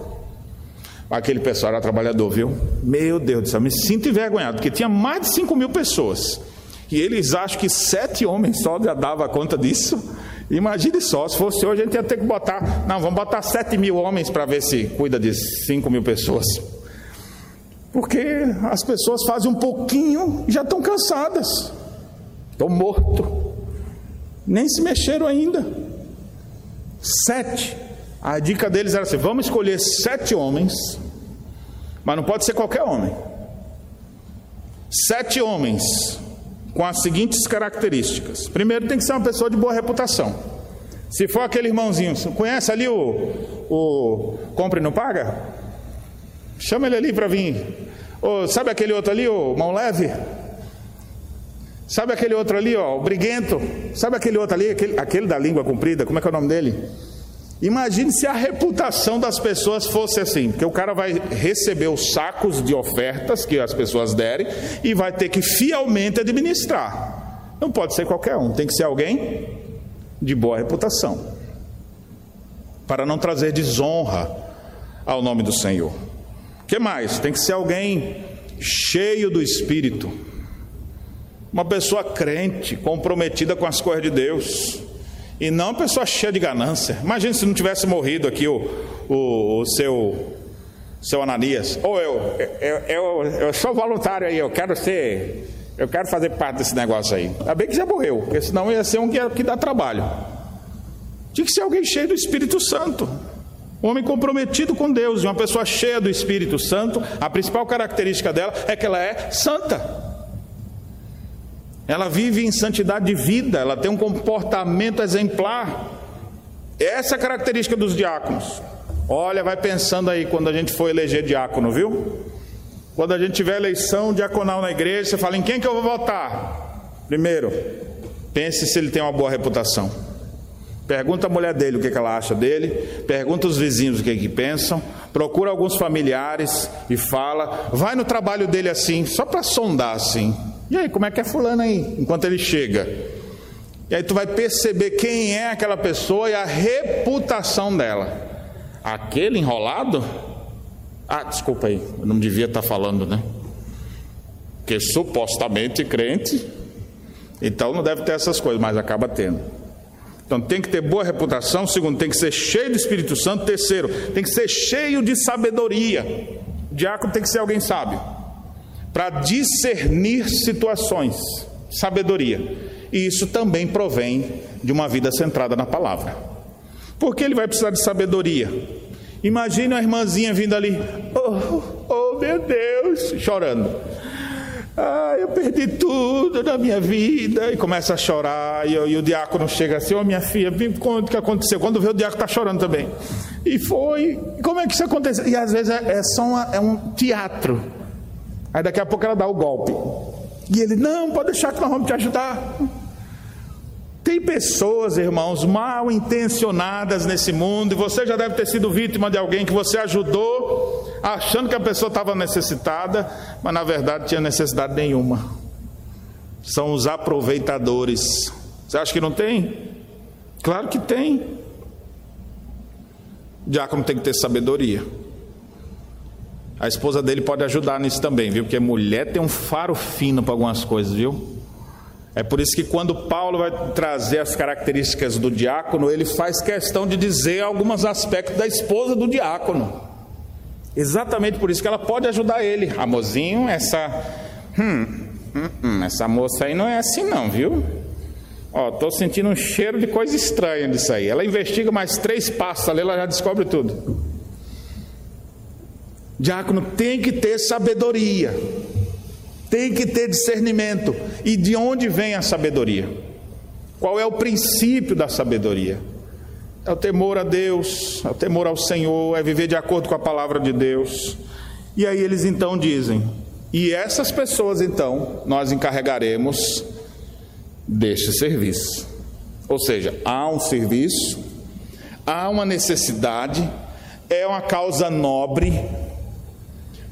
Aquele pessoal era trabalhador, viu? Meu Deus do céu, me sinto envergonhado, porque tinha mais de 5 mil pessoas. E eles acham que sete homens só já dava conta disso. Imagine só, se fosse hoje a gente ia ter que botar, não, vamos botar sete mil homens para ver se cuida de cinco mil pessoas. Porque as pessoas fazem um pouquinho e já estão cansadas. Estão mortos. Nem se mexeram ainda. Sete. A dica deles era assim: vamos escolher sete homens, mas não pode ser qualquer homem. Sete homens com as seguintes características. Primeiro, tem que ser uma pessoa de boa reputação. Se for aquele irmãozinho, conhece ali o, o Compre e Não Paga? Chama ele ali para vir. Ou, sabe aquele outro ali, o Mão Leve? Sabe aquele outro ali, ó, o Briguento? Sabe aquele outro ali, aquele, aquele da língua comprida? Como é que é o nome dele? Imagine se a reputação das pessoas fosse assim, porque o cara vai receber os sacos de ofertas que as pessoas derem e vai ter que fielmente administrar. Não pode ser qualquer um, tem que ser alguém de boa reputação, para não trazer desonra ao nome do Senhor. Que mais? Tem que ser alguém cheio do Espírito, uma pessoa crente, comprometida com as coisas de Deus e não pessoa cheia de ganância. Imagina se não tivesse morrido aqui o, o, o seu, seu Ananias. Ou eu, eu, eu, eu sou voluntário aí, eu quero ser, eu quero fazer parte desse negócio aí. Ainda bem que já morreu, porque senão ia ser um que, que dá trabalho. Tinha que ser alguém cheio do Espírito Santo. Um homem comprometido com Deus, uma pessoa cheia do Espírito Santo, a principal característica dela é que ela é santa. Ela vive em santidade de vida, ela tem um comportamento exemplar. Essa é a característica dos diáconos. Olha, vai pensando aí quando a gente for eleger diácono, viu? Quando a gente tiver eleição diaconal na igreja, você fala em quem que eu vou votar? Primeiro, pense se ele tem uma boa reputação. Pergunta a mulher dele o que, que ela acha dele, pergunta os vizinhos o que, que pensam, procura alguns familiares e fala, vai no trabalho dele assim, só para sondar assim. E aí, como é que é fulano aí? Enquanto ele chega. E aí tu vai perceber quem é aquela pessoa e a reputação dela. Aquele enrolado? Ah, desculpa aí, eu não devia estar falando, né? Que supostamente crente, então não deve ter essas coisas, mas acaba tendo. Então tem que ter boa reputação. Segundo, tem que ser cheio do Espírito Santo. Terceiro, tem que ser cheio de sabedoria. O diácono tem que ser alguém sábio para discernir situações. Sabedoria. E isso também provém de uma vida centrada na palavra. Por que ele vai precisar de sabedoria? Imagine a irmãzinha vindo ali, oh, oh meu Deus, chorando. Ah, eu perdi tudo na minha vida. E começa a chorar. E, e o diácono chega assim: Ô oh, minha filha, me conta o que aconteceu. Quando vê, o diácono está chorando também. E foi. Como é que isso aconteceu? E às vezes é, é só uma, é um teatro. Aí daqui a pouco ela dá o golpe. E ele: Não, pode deixar que nós vamos te ajudar. Tem pessoas, irmãos, mal intencionadas nesse mundo, e você já deve ter sido vítima de alguém que você ajudou, achando que a pessoa estava necessitada, mas na verdade tinha necessidade nenhuma. São os aproveitadores. Você acha que não tem? Claro que tem. Diácono tem que ter sabedoria. A esposa dele pode ajudar nisso também, viu? Porque mulher tem um faro fino para algumas coisas, viu? É por isso que quando Paulo vai trazer as características do diácono, ele faz questão de dizer alguns aspectos da esposa do diácono. Exatamente por isso que ela pode ajudar ele. Amorzinho, essa. Hum, hum, hum, essa moça aí não é assim, não, viu? Ó, tô sentindo um cheiro de coisa estranha disso aí. Ela investiga mais três passos ali, ela já descobre tudo. Diácono tem que ter sabedoria. Tem que ter discernimento. E de onde vem a sabedoria? Qual é o princípio da sabedoria? É o temor a Deus, é o temor ao Senhor, é viver de acordo com a palavra de Deus. E aí eles então dizem: e essas pessoas então nós encarregaremos deste serviço. Ou seja, há um serviço, há uma necessidade, é uma causa nobre,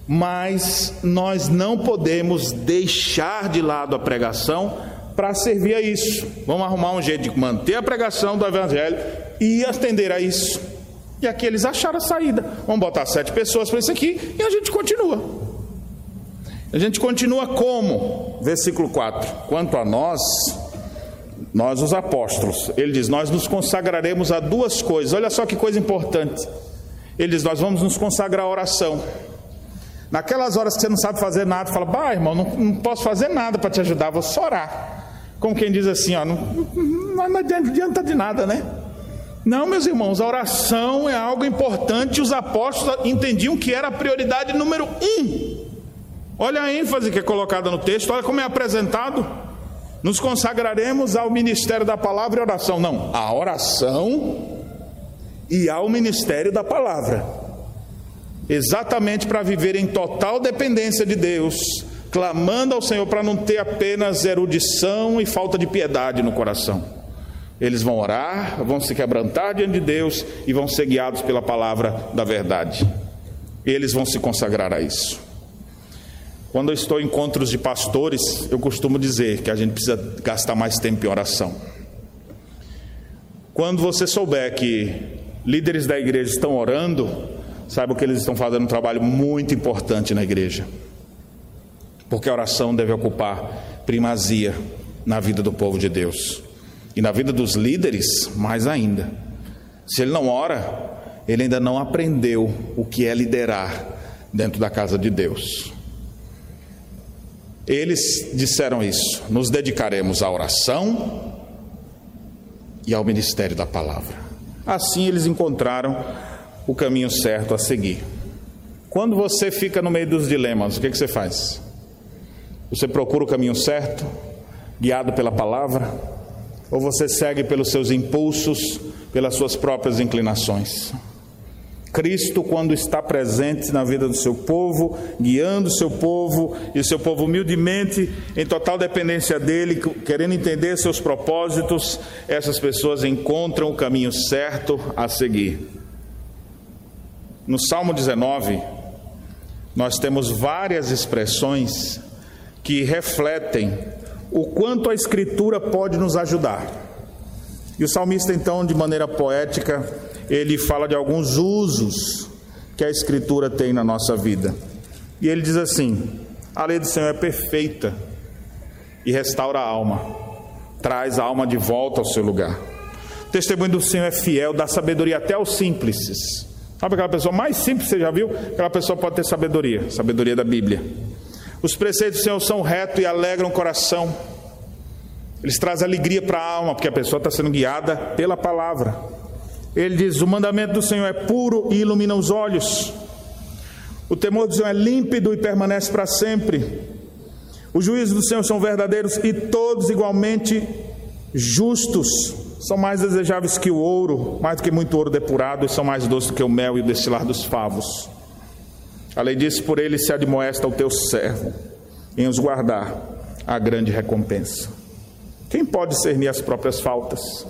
mas nós não podemos deixar de lado a pregação para servir a isso. Vamos arrumar um jeito de manter a pregação do Evangelho e atender a isso. E aqui eles acharam a saída. Vamos botar sete pessoas para isso aqui e a gente continua. A gente continua como? Versículo 4: Quanto a nós, nós os apóstolos, ele diz: Nós nos consagraremos a duas coisas. Olha só que coisa importante. Ele diz: Nós vamos nos consagrar à oração. Naquelas horas que você não sabe fazer nada, fala, bah, irmão, não, não posso fazer nada para te ajudar, vou só orar. Como quem diz assim, ó, não, não, não adianta de nada, né? Não, meus irmãos, a oração é algo importante. Os apóstolos entendiam que era a prioridade número um. Olha a ênfase que é colocada no texto, olha como é apresentado. Nos consagraremos ao ministério da palavra e oração. Não, a oração e ao ministério da palavra exatamente para viver em total dependência de Deus, clamando ao Senhor para não ter apenas erudição e falta de piedade no coração. Eles vão orar, vão se quebrantar diante de Deus e vão ser guiados pela palavra da verdade. Eles vão se consagrar a isso. Quando eu estou em encontros de pastores, eu costumo dizer que a gente precisa gastar mais tempo em oração. Quando você souber que líderes da igreja estão orando, saiba que eles estão fazendo um trabalho muito importante na igreja. Porque a oração deve ocupar primazia na vida do povo de Deus. E na vida dos líderes, mais ainda. Se ele não ora, ele ainda não aprendeu o que é liderar dentro da casa de Deus. Eles disseram isso: nos dedicaremos à oração e ao ministério da palavra. Assim eles encontraram o caminho certo a seguir. Quando você fica no meio dos dilemas, o que, que você faz? Você procura o caminho certo, guiado pela palavra, ou você segue pelos seus impulsos, pelas suas próprias inclinações? Cristo, quando está presente na vida do seu povo, guiando o seu povo, e o seu povo humildemente, em total dependência dele, querendo entender seus propósitos, essas pessoas encontram o caminho certo a seguir. No Salmo 19, nós temos várias expressões que refletem o quanto a Escritura pode nos ajudar. E o salmista, então, de maneira poética, ele fala de alguns usos que a Escritura tem na nossa vida. E ele diz assim: a lei do Senhor é perfeita e restaura a alma, traz a alma de volta ao seu lugar. O testemunho do Senhor é fiel, dá sabedoria até aos simples. Sabe aquela pessoa mais simples que você já viu? Aquela pessoa pode ter sabedoria, sabedoria da Bíblia. Os preceitos do Senhor são retos e alegram o coração. Eles trazem alegria para a alma, porque a pessoa está sendo guiada pela palavra. Ele diz: O mandamento do Senhor é puro e ilumina os olhos. O temor do Senhor é límpido e permanece para sempre. Os juízos do Senhor são verdadeiros e todos igualmente justos. São mais desejáveis que o ouro, mais do que muito ouro depurado, e são mais doces do que o mel e o destilar dos favos. Além disso, por ele se admoesta o teu servo em os guardar a grande recompensa. Quem pode discernir as próprias faltas?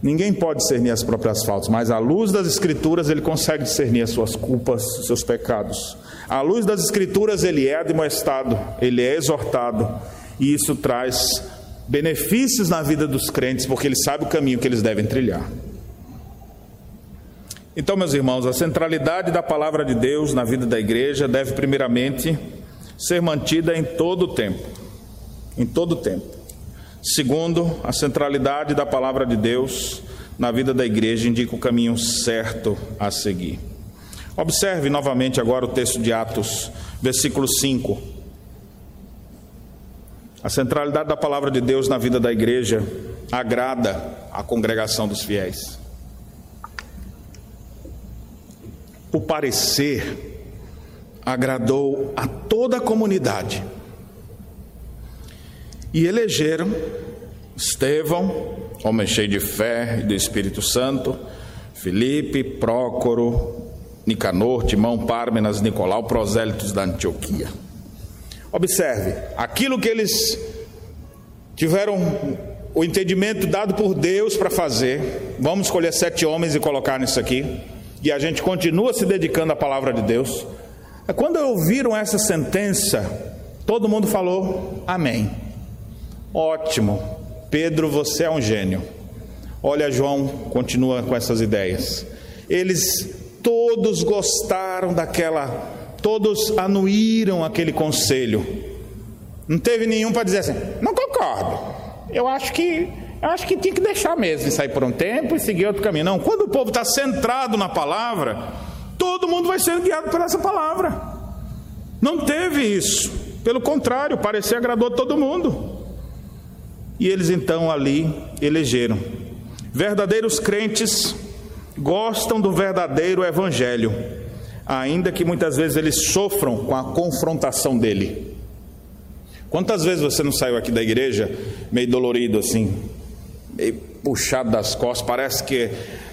Ninguém pode discernir as próprias faltas, mas à luz das Escrituras ele consegue discernir as suas culpas, os seus pecados. À luz das Escrituras ele é admoestado, ele é exortado, e isso traz benefícios na vida dos crentes, porque ele sabe o caminho que eles devem trilhar. Então, meus irmãos, a centralidade da palavra de Deus na vida da igreja deve, primeiramente, ser mantida em todo o tempo. Em todo o tempo. Segundo, a centralidade da palavra de Deus na vida da igreja indica o caminho certo a seguir. Observe novamente agora o texto de Atos, versículo 5. A centralidade da palavra de Deus na vida da igreja agrada a congregação dos fiéis. O parecer agradou a toda a comunidade e elegeram Estevão, homem cheio de fé e do Espírito Santo, Felipe, Prócoro, Nicanor, Timão, Pármenas, Nicolau, prosélitos da Antioquia. Observe, aquilo que eles tiveram o entendimento dado por Deus para fazer, vamos escolher sete homens e colocar nisso aqui, e a gente continua se dedicando à palavra de Deus. Quando ouviram essa sentença, todo mundo falou amém. Ótimo, Pedro, você é um gênio. Olha, João continua com essas ideias. Eles todos gostaram daquela, todos anuíram aquele conselho. Não teve nenhum para dizer assim: não concordo. Eu acho que eu acho que tinha que deixar mesmo e sair por um tempo e seguir outro caminho. Não, quando o povo está centrado na palavra, todo mundo vai ser guiado por essa palavra. Não teve isso. Pelo contrário, parecer agradou todo mundo. E eles então ali elegeram. Verdadeiros crentes gostam do verdadeiro evangelho, ainda que muitas vezes eles sofram com a confrontação dele. Quantas vezes você não saiu aqui da igreja meio dolorido assim, meio puxado das costas, parece que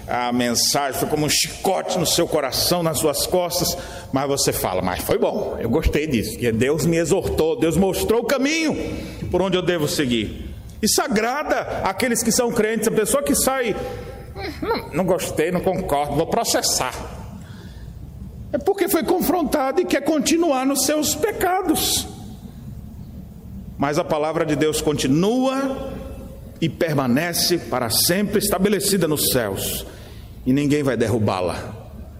a mensagem foi como um chicote no seu coração, nas suas costas, mas você fala, mas foi bom, eu gostei disso, que Deus me exortou, Deus mostrou o caminho por onde eu devo seguir. Isso agrada aqueles que são crentes, a pessoa que sai, não, não gostei, não concordo, vou processar. É porque foi confrontado e quer continuar nos seus pecados. Mas a palavra de Deus continua e permanece para sempre estabelecida nos céus, e ninguém vai derrubá-la.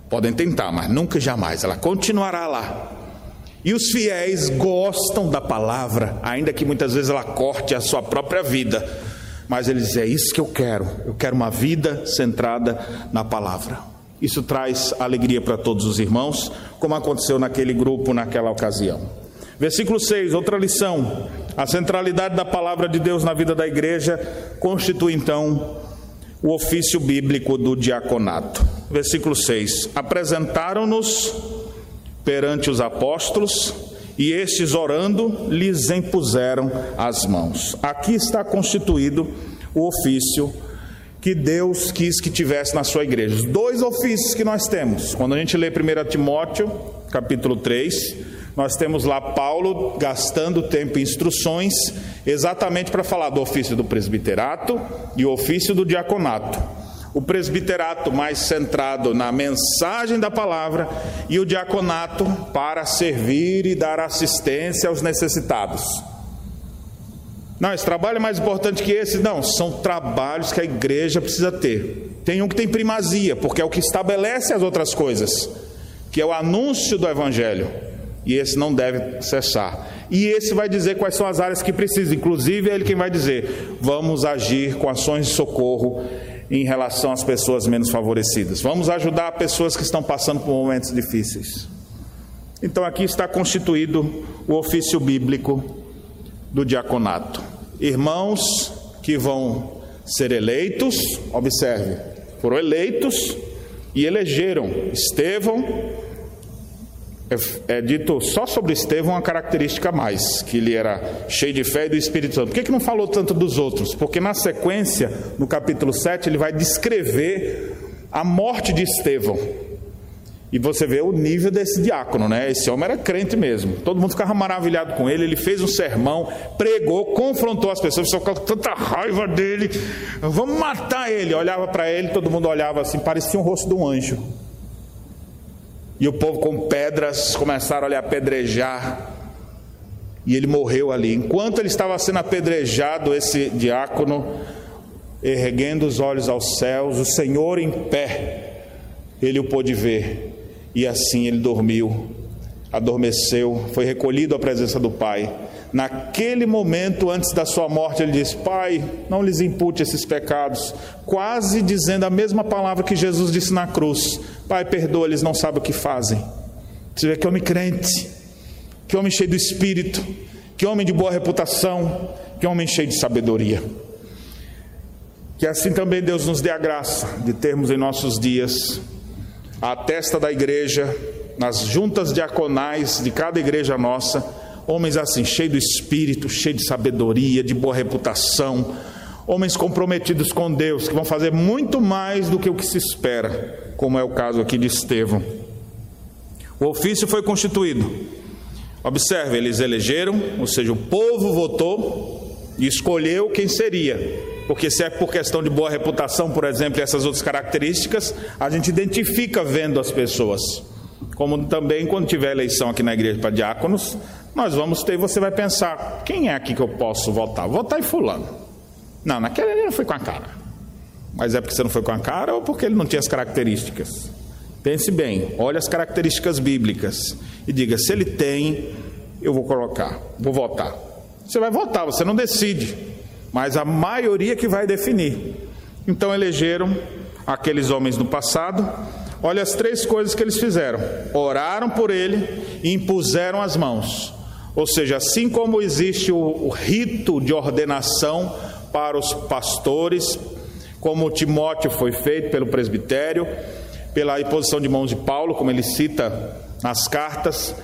Podem tentar, mas nunca jamais, ela continuará lá. E os fiéis gostam da palavra, ainda que muitas vezes ela corte a sua própria vida. Mas eles dizem: é isso que eu quero. Eu quero uma vida centrada na palavra. Isso traz alegria para todos os irmãos, como aconteceu naquele grupo naquela ocasião. Versículo 6, outra lição. A centralidade da palavra de Deus na vida da igreja constitui então o ofício bíblico do diaconato. Versículo 6: Apresentaram-nos perante os apóstolos, e estes orando lhes impuseram as mãos. Aqui está constituído o ofício que Deus quis que tivesse na sua igreja. Os dois ofícios que nós temos. Quando a gente lê 1 Timóteo, capítulo 3, nós temos lá Paulo gastando tempo em instruções exatamente para falar do ofício do presbiterato e o ofício do diaconato. o presbiterato mais centrado na mensagem da palavra e o diaconato para servir e dar assistência aos necessitados. Não, esse trabalho é mais importante que esse? Não, são trabalhos que a igreja precisa ter. Tem um que tem primazia, porque é o que estabelece as outras coisas, que é o anúncio do evangelho. E esse não deve cessar. E esse vai dizer quais são as áreas que precisa, inclusive é ele quem vai dizer: vamos agir com ações de socorro em relação às pessoas menos favorecidas. Vamos ajudar pessoas que estão passando por momentos difíceis. Então aqui está constituído o ofício bíblico do diaconato. Irmãos que vão ser eleitos, observe, foram eleitos e elegeram Estevão. É, é, dito só sobre Estevão uma característica a mais, que ele era cheio de fé e do Espírito Santo. Por que, que não falou tanto dos outros? Porque na sequência, no capítulo 7, ele vai descrever a morte de Estevão. E você vê o nível desse diácono, né? Esse homem era crente mesmo. Todo mundo ficava maravilhado com ele. Ele fez um sermão, pregou, confrontou as pessoas. Só com tanta raiva dele. Vamos matar ele. Olhava para ele, todo mundo olhava assim, parecia um rosto de um anjo. E o povo com pedras começaram a lhe apedrejar. E ele morreu ali. Enquanto ele estava sendo apedrejado, esse diácono, erguendo os olhos aos céus, o Senhor em pé, ele o pôde ver e assim ele dormiu, adormeceu, foi recolhido à presença do Pai. Naquele momento, antes da sua morte, ele disse: Pai, não lhes impute esses pecados, quase dizendo a mesma palavra que Jesus disse na cruz: Pai, perdoa, eles não sabem o que fazem. Você vê que homem crente, que homem cheio do espírito, que homem de boa reputação, que homem cheio de sabedoria. Que assim também Deus nos dê a graça de termos em nossos dias à testa da igreja, nas juntas diaconais de cada igreja nossa, homens assim, cheios do espírito, cheios de sabedoria, de boa reputação, homens comprometidos com Deus, que vão fazer muito mais do que o que se espera, como é o caso aqui de Estevão. O ofício foi constituído. Observe, eles elegeram, ou seja, o povo votou e escolheu quem seria porque se é por questão de boa reputação, por exemplo, e essas outras características, a gente identifica vendo as pessoas. Como também quando tiver eleição aqui na igreja para diáconos, nós vamos ter, você vai pensar, quem é aqui que eu posso votar? Votar em fulano. Não, naquele ele não foi com a cara. Mas é porque você não foi com a cara ou porque ele não tinha as características? Pense bem, olhe as características bíblicas e diga: se ele tem, eu vou colocar, vou votar. Você vai votar, você não decide mas a maioria que vai definir. Então elegeram aqueles homens do passado. Olha as três coisas que eles fizeram: oraram por ele e impuseram as mãos. Ou seja, assim como existe o, rito de ordenação para os pastores, como Timóteo foi feito pelo presbitério, pela imposição de mãos de Paulo, como ele cita nas cartas,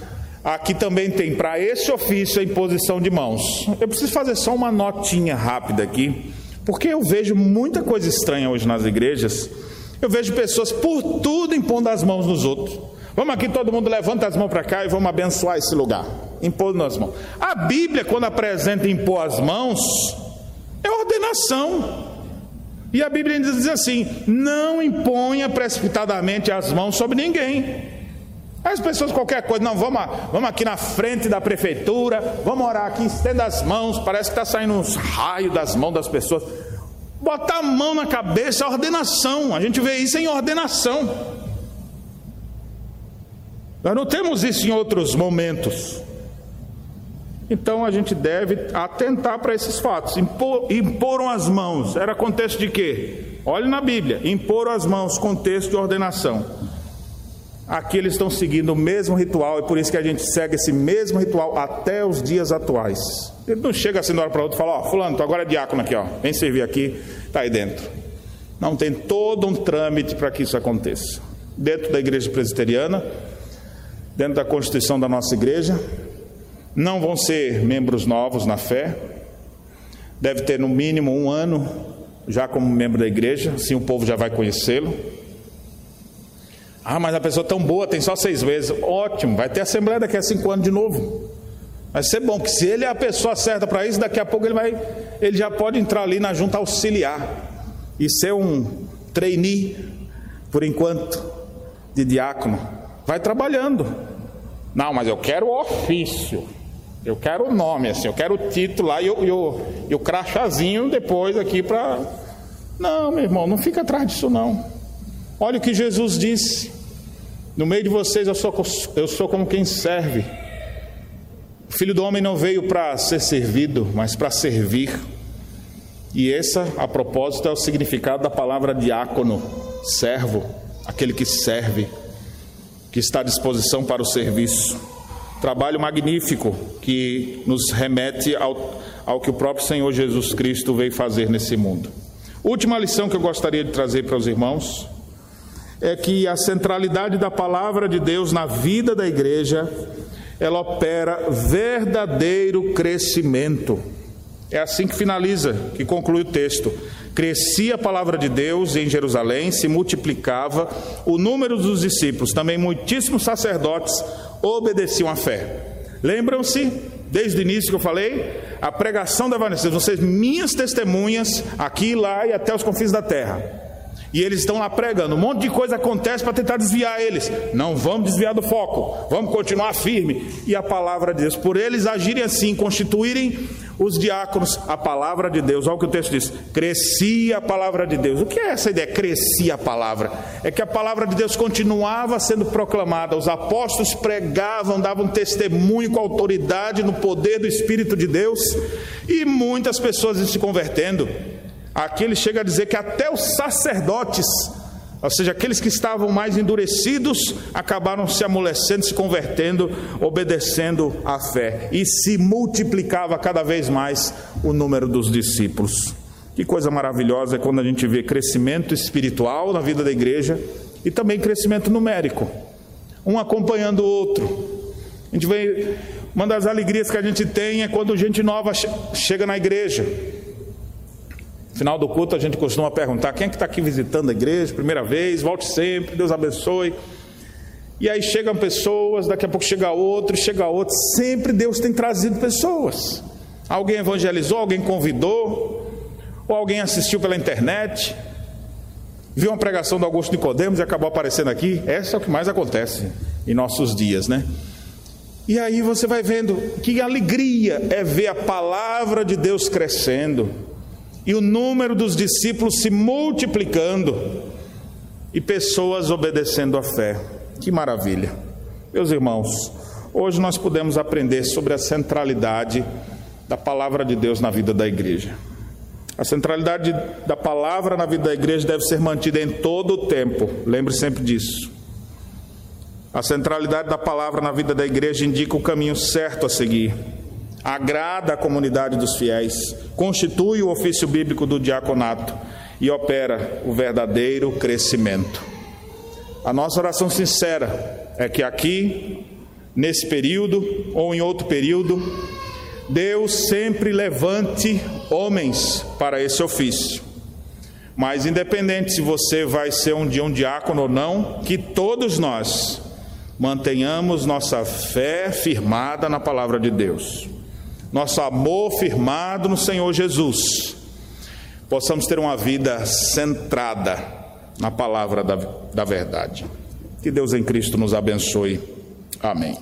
Aqui também tem para esse ofício a imposição de mãos. Eu preciso fazer só uma notinha rápida aqui, porque eu vejo muita coisa estranha hoje nas igrejas. Eu vejo pessoas por tudo impondo as mãos nos outros. Vamos aqui, todo mundo levanta as mãos para cá e vamos abençoar esse lugar. Impondo as mãos. A Bíblia, quando apresenta impor as mãos, é ordenação. E a Bíblia diz assim: não imponha precipitadamente as mãos sobre ninguém. As pessoas, qualquer coisa, não, vamos, vamos aqui na frente da prefeitura, vamos orar aqui, estenda as mãos, parece que está saindo uns raios das mãos das pessoas. Botar a mão na cabeça é ordenação, a gente vê isso em ordenação. Nós não temos isso em outros momentos. Então a gente deve atentar para esses fatos. Impor, imporam as mãos, era contexto de quê? Olhe na Bíblia, imporam as mãos, contexto de ordenação. Aqui eles estão seguindo o mesmo ritual e por isso que a gente segue esse mesmo ritual até os dias atuais. Ele não chega assim de uma hora para outra e fala: Ó, oh, Fulano, tu agora é diácono aqui, ó, vem servir aqui, está aí dentro. Não tem todo um trâmite para que isso aconteça. Dentro da igreja presbiteriana, dentro da constituição da nossa igreja, não vão ser membros novos na fé, deve ter no mínimo um ano já como membro da igreja, assim o povo já vai conhecê-lo. Ah, mas a pessoa é tão boa, tem só seis meses. Ótimo, vai ter assembleia daqui a cinco anos de novo. Vai ser bom, que se ele é a pessoa certa para isso, daqui a pouco ele vai, ele já pode entrar ali na junta auxiliar e ser um, trainee, por enquanto, de diácono. Vai trabalhando. Não, mas eu quero o ofício. Eu quero o nome, assim, eu quero o título lá e e o crachazinho depois aqui para. Não, meu irmão, não fica atrás disso não. Olha o que Jesus disse. No meio de vocês eu sou, eu sou como quem serve. O filho do homem não veio para ser servido, mas para servir. E essa, a propósito, é o significado da palavra diácono, servo, aquele que serve, que está à disposição para o serviço. Trabalho magnífico que nos remete ao, ao que o próprio Senhor Jesus Cristo veio fazer nesse mundo. Última lição que eu gostaria de trazer para os irmãos é que a centralidade da palavra de Deus na vida da igreja, ela opera verdadeiro crescimento. É assim que finaliza, que conclui o texto. Crescia a palavra de Deus em Jerusalém, se multiplicava o número dos discípulos, também muitíssimos sacerdotes obedeciam à fé. Lembram-se, desde o início que eu falei, a pregação da Vanessa, vocês minhas testemunhas, aqui, lá e até os confins da terra. E eles estão lá pregando. Um monte de coisa acontece para tentar desviar eles. Não vamos desviar do foco. Vamos continuar firme. E a palavra de Deus, por eles agirem assim, constituírem os diáconos, a palavra de Deus. Olha o que o texto diz: crescia a palavra de Deus. O que é essa ideia? Crescia a palavra. É que a palavra de Deus continuava sendo proclamada. Os apóstolos pregavam, davam testemunho com autoridade no poder do Espírito de Deus. E muitas pessoas se convertendo. Aqui ele chega a dizer que até os sacerdotes, ou seja, aqueles que estavam mais endurecidos, acabaram se amolecendo, se convertendo, obedecendo à fé, e se multiplicava cada vez mais o número dos discípulos. Que coisa maravilhosa é quando a gente vê crescimento espiritual na vida da igreja e também crescimento numérico, um acompanhando o outro. A gente vê, uma das alegrias que a gente tem é quando gente nova chega na igreja. Final do culto a gente costuma perguntar: quem é que está aqui visitando a igreja, primeira vez? Volte sempre, Deus abençoe. E aí chegam pessoas, daqui a pouco chega outro, chega outro. Sempre Deus tem trazido pessoas. Alguém evangelizou, alguém convidou, ou alguém assistiu pela internet, viu uma pregação do Augusto Nicodemos e acabou aparecendo aqui. Essa é o que mais acontece em nossos dias, né? E aí você vai vendo que alegria é ver a palavra de Deus crescendo e o número dos discípulos se multiplicando e pessoas obedecendo à fé. Que maravilha. Meus irmãos, hoje nós podemos aprender sobre a centralidade da palavra de Deus na vida da igreja. A centralidade da palavra na vida da igreja deve ser mantida em todo o tempo, lembre sempre disso. A centralidade da palavra na vida da igreja indica o caminho certo a seguir agrada a comunidade dos fiéis, constitui o ofício bíblico do diaconato e opera o verdadeiro crescimento. A nossa oração sincera é que aqui, nesse período ou em outro período, Deus sempre levante homens para esse ofício. Mas independente se você vai ser um dia um diácono ou não, que todos nós mantenhamos nossa fé firmada na palavra de Deus nosso amor firmado no Senhor Jesus, possamos ter uma vida centrada na palavra da, da verdade. Que Deus em Cristo nos abençoe. Amém.